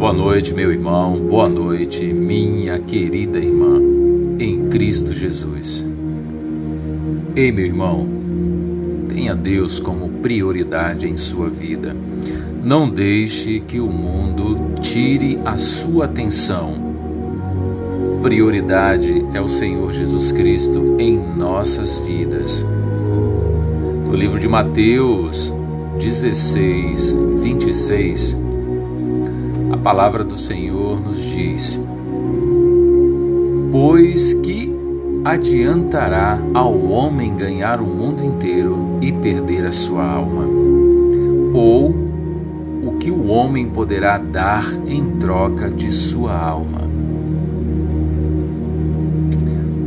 Boa noite, meu irmão, boa noite, minha querida irmã, em Cristo Jesus. Ei, meu irmão, tenha Deus como prioridade em sua vida. Não deixe que o mundo tire a sua atenção. Prioridade é o Senhor Jesus Cristo em nossas vidas. No livro de Mateus 16, 26, a palavra do Senhor nos diz: Pois que adiantará ao homem ganhar o mundo inteiro e perder a sua alma? Ou o que o homem poderá dar em troca de sua alma?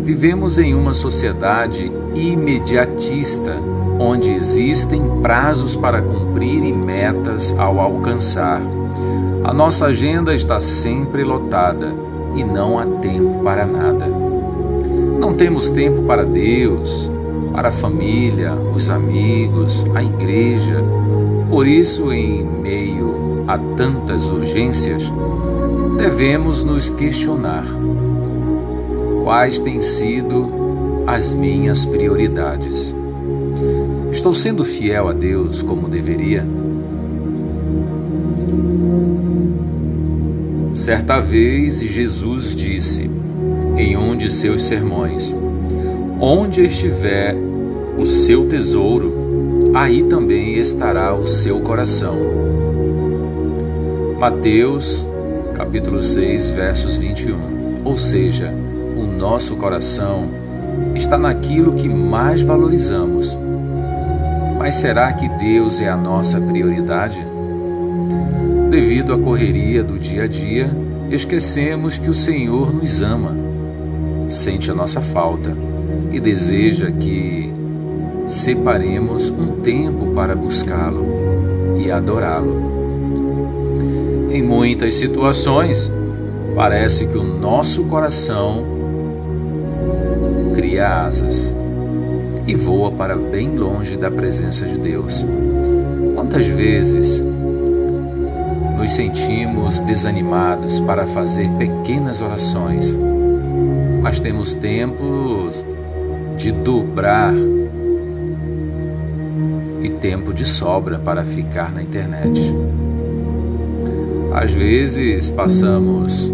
Vivemos em uma sociedade imediatista, onde existem prazos para cumprir e metas ao alcançar. A nossa agenda está sempre lotada e não há tempo para nada. Não temos tempo para Deus, para a família, os amigos, a igreja. Por isso, em meio a tantas urgências, devemos nos questionar: quais têm sido as minhas prioridades? Estou sendo fiel a Deus como deveria? Certa vez Jesus disse em um de seus sermões: Onde estiver o seu tesouro, aí também estará o seu coração. Mateus, capítulo 6, versos 21. Ou seja, o nosso coração está naquilo que mais valorizamos. Mas será que Deus é a nossa prioridade? Devido à correria do dia a dia, esquecemos que o Senhor nos ama, sente a nossa falta e deseja que separemos um tempo para buscá-lo e adorá-lo. Em muitas situações, parece que o nosso coração cria asas e voa para bem longe da presença de Deus. Quantas vezes nos sentimos desanimados para fazer pequenas orações, mas temos tempos de dobrar e tempo de sobra para ficar na internet. Às vezes passamos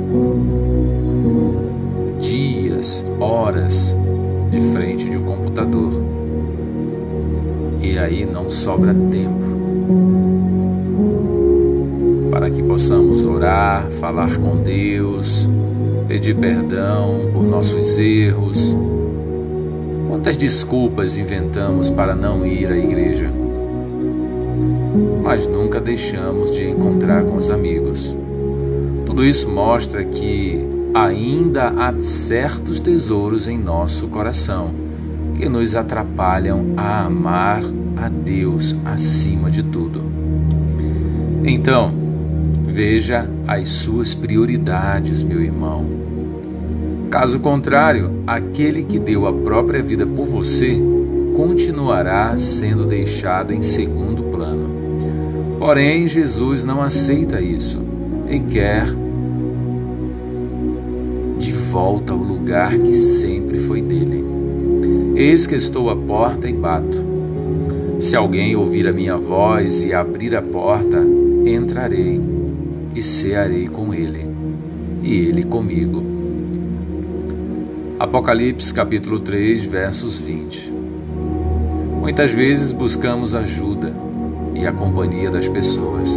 dias, horas de frente de um computador e aí não sobra tempo para que possamos orar, falar com Deus, pedir perdão por nossos erros. Quantas desculpas inventamos para não ir à igreja? Mas nunca deixamos de encontrar com os amigos. Tudo isso mostra que ainda há certos tesouros em nosso coração que nos atrapalham a amar a Deus acima de tudo. Então, Veja as suas prioridades, meu irmão. Caso contrário, aquele que deu a própria vida por você continuará sendo deixado em segundo plano. Porém, Jesus não aceita isso e quer volta ao lugar que sempre foi dele. Eis que estou à porta e bato. Se alguém ouvir a minha voz e abrir a porta, entrarei e cearei com ele, e ele comigo. Apocalipse capítulo 3, versos 20. Muitas vezes buscamos ajuda e a companhia das pessoas,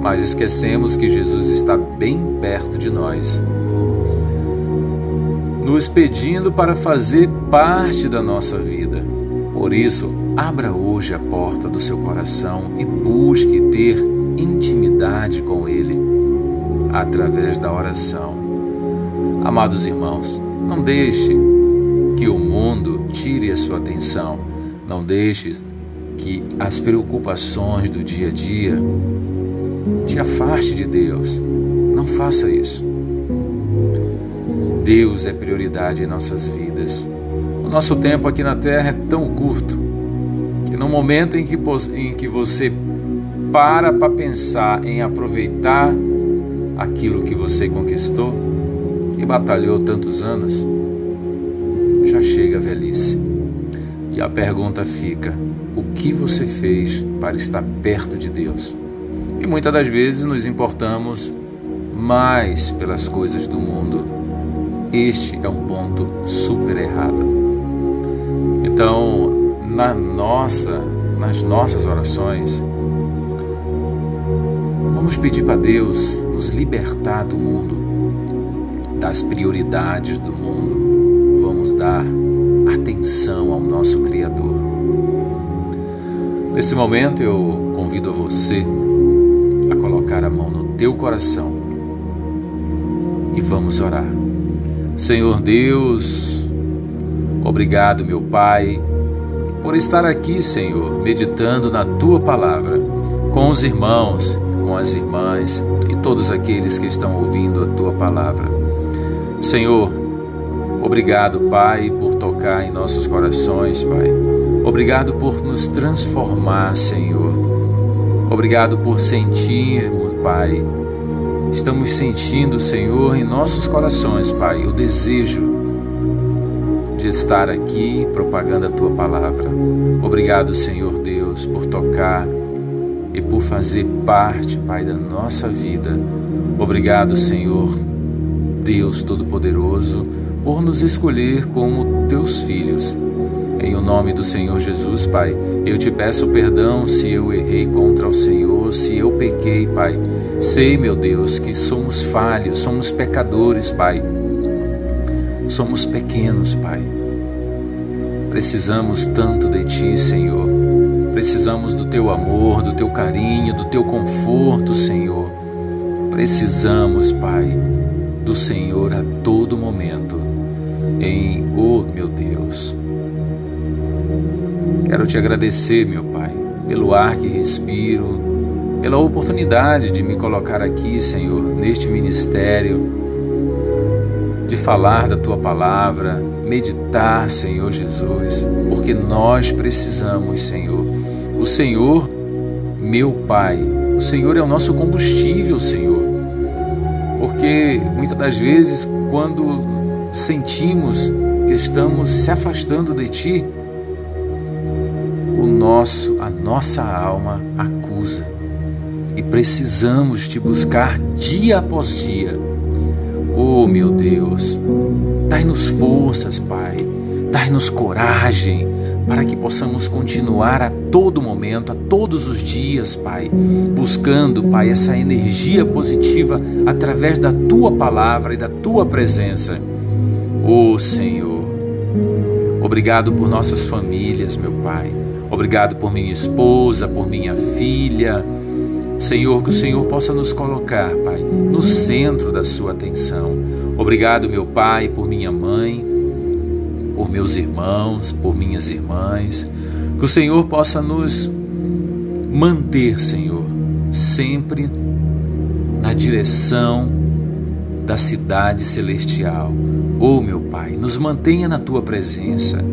mas esquecemos que Jesus está bem perto de nós, nos pedindo para fazer parte da nossa vida. Por isso, abra hoje a porta do seu coração e busque ter intimidade com Ele através da oração. Amados irmãos, não deixe que o mundo tire a sua atenção, não deixe que as preocupações do dia a dia te afaste de Deus. Não faça isso. Deus é prioridade em nossas vidas. O nosso tempo aqui na terra é tão curto que no momento em que, em que você para para pensar em aproveitar aquilo que você conquistou, que batalhou tantos anos, já chega a velhice. E a pergunta fica: o que você fez para estar perto de Deus? E muitas das vezes nos importamos mais pelas coisas do mundo. Este é um ponto super errado. Então, na nossa, nas nossas orações, vamos pedir para Deus nos libertar do mundo, das prioridades do mundo. Vamos dar atenção ao nosso Criador. Nesse momento eu convido a você a colocar a mão no teu coração e vamos orar. Senhor Deus, obrigado, meu Pai, por estar aqui, Senhor, meditando na tua palavra com os irmãos, com as irmãs e todos aqueles que estão ouvindo a tua palavra. Senhor, obrigado, Pai, por tocar em nossos corações, Pai. Obrigado por nos transformar, Senhor. Obrigado por sentirmos, Pai, estamos sentindo, Senhor, em nossos corações, Pai, o desejo de estar aqui propagando a tua palavra. Obrigado, Senhor Deus, por tocar e por fazer parte, Pai, da nossa vida. Obrigado, Senhor Deus Todo-Poderoso, por nos escolher como teus filhos. Em o nome do Senhor Jesus, Pai, eu te peço perdão se eu errei contra o Senhor, se eu pequei, Pai. Sei, meu Deus, que somos falhos, somos pecadores, Pai. Somos pequenos, Pai. Precisamos tanto de Ti, Senhor. Precisamos do Teu amor, do Teu carinho, do Teu conforto, Senhor. Precisamos, Pai, do Senhor a todo momento. Em, oh meu Deus, Quero te agradecer, meu Pai, pelo ar que respiro, pela oportunidade de me colocar aqui, Senhor, neste ministério, de falar da tua palavra, meditar, Senhor Jesus, porque nós precisamos, Senhor. O Senhor, meu Pai, o Senhor é o nosso combustível, Senhor. Porque muitas das vezes, quando sentimos que estamos se afastando de Ti, o nosso, a nossa alma acusa e precisamos te buscar dia após dia. Oh, meu Deus, dai-nos forças, Pai, dai-nos coragem para que possamos continuar a todo momento, a todos os dias, Pai, buscando, Pai, essa energia positiva através da tua palavra e da tua presença. Oh, Senhor, obrigado por nossas famílias, meu Pai. Obrigado por minha esposa, por minha filha. Senhor, que o Senhor possa nos colocar, Pai, no centro da sua atenção. Obrigado, meu Pai, por minha mãe, por meus irmãos, por minhas irmãs. Que o Senhor possa nos manter, Senhor, sempre na direção da cidade celestial. Oh, meu Pai, nos mantenha na tua presença.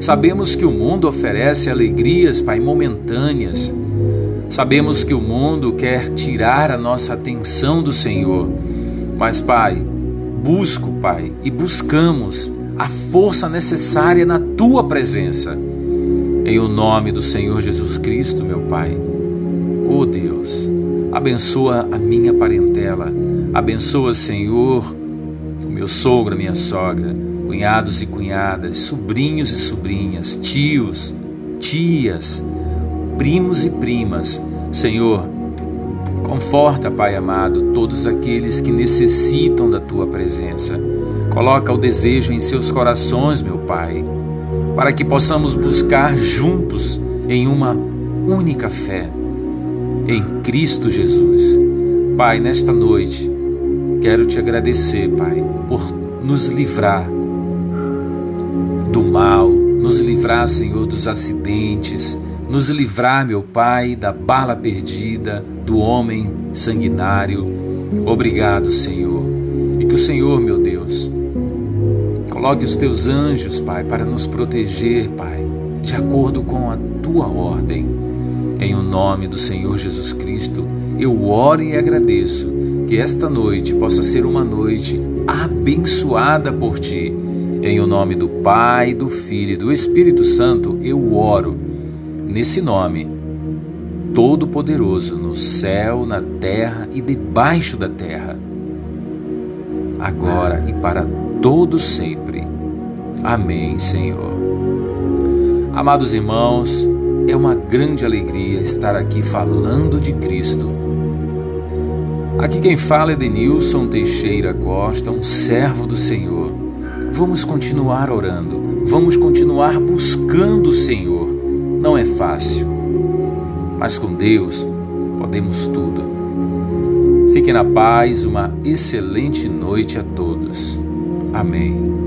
Sabemos que o mundo oferece alegrias, Pai, momentâneas. Sabemos que o mundo quer tirar a nossa atenção do Senhor. Mas, Pai, busco, Pai, e buscamos a força necessária na tua presença. Em o nome do Senhor Jesus Cristo, meu Pai. Oh Deus, abençoa a minha parentela. Abençoa, Senhor, o meu sogro, a minha sogra cunhados e cunhadas, sobrinhos e sobrinhas, tios, tias, primos e primas. Senhor, conforta, Pai amado, todos aqueles que necessitam da tua presença. Coloca o desejo em seus corações, meu Pai, para que possamos buscar juntos em uma única fé, em Cristo Jesus. Pai, nesta noite, quero te agradecer, Pai, por nos livrar do mal, nos livrar, Senhor, dos acidentes, nos livrar, meu Pai, da bala perdida, do homem sanguinário. Obrigado, Senhor. E que o Senhor, meu Deus, coloque os teus anjos, Pai, para nos proteger, Pai, de acordo com a tua ordem. Em o nome do Senhor Jesus Cristo, eu oro e agradeço que esta noite possa ser uma noite abençoada por ti. Em o nome do Pai, do Filho e do Espírito Santo, eu oro nesse nome todo-poderoso no céu, na terra e debaixo da terra, agora e para todo sempre. Amém, Senhor. Amados irmãos, é uma grande alegria estar aqui falando de Cristo. Aqui quem fala é Denilson Teixeira Costa, um servo do Senhor. Vamos continuar orando, vamos continuar buscando o Senhor. Não é fácil, mas com Deus podemos tudo. Fiquem na paz, uma excelente noite a todos. Amém.